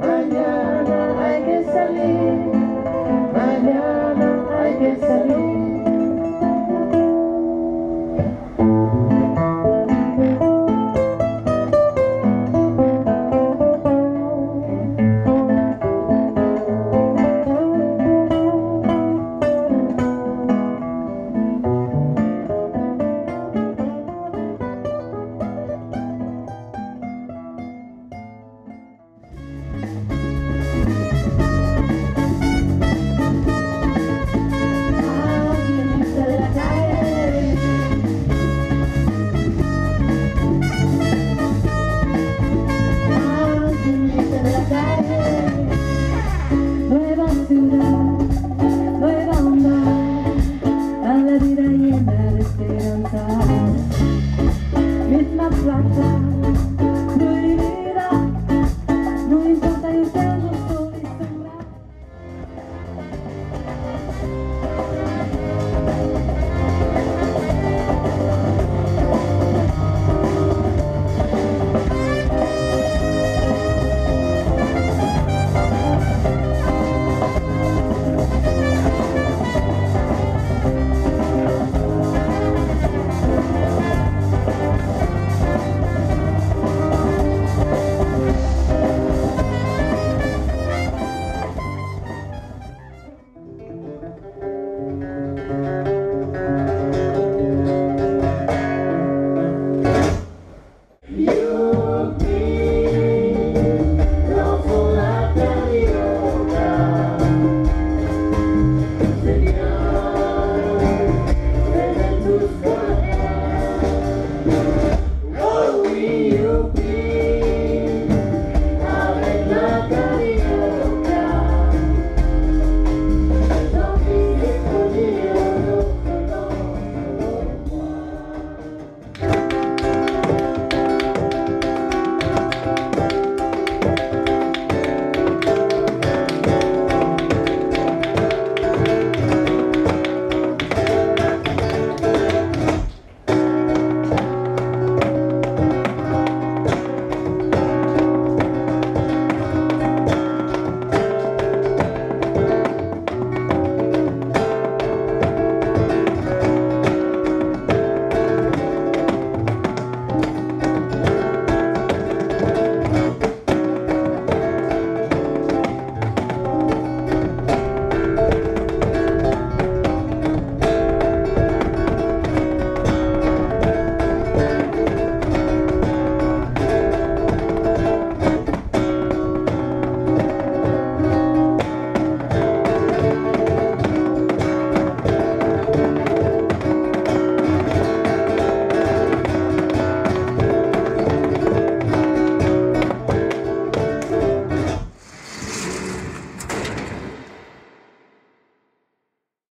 mañana hay que salir, mañana hay que salir. casa.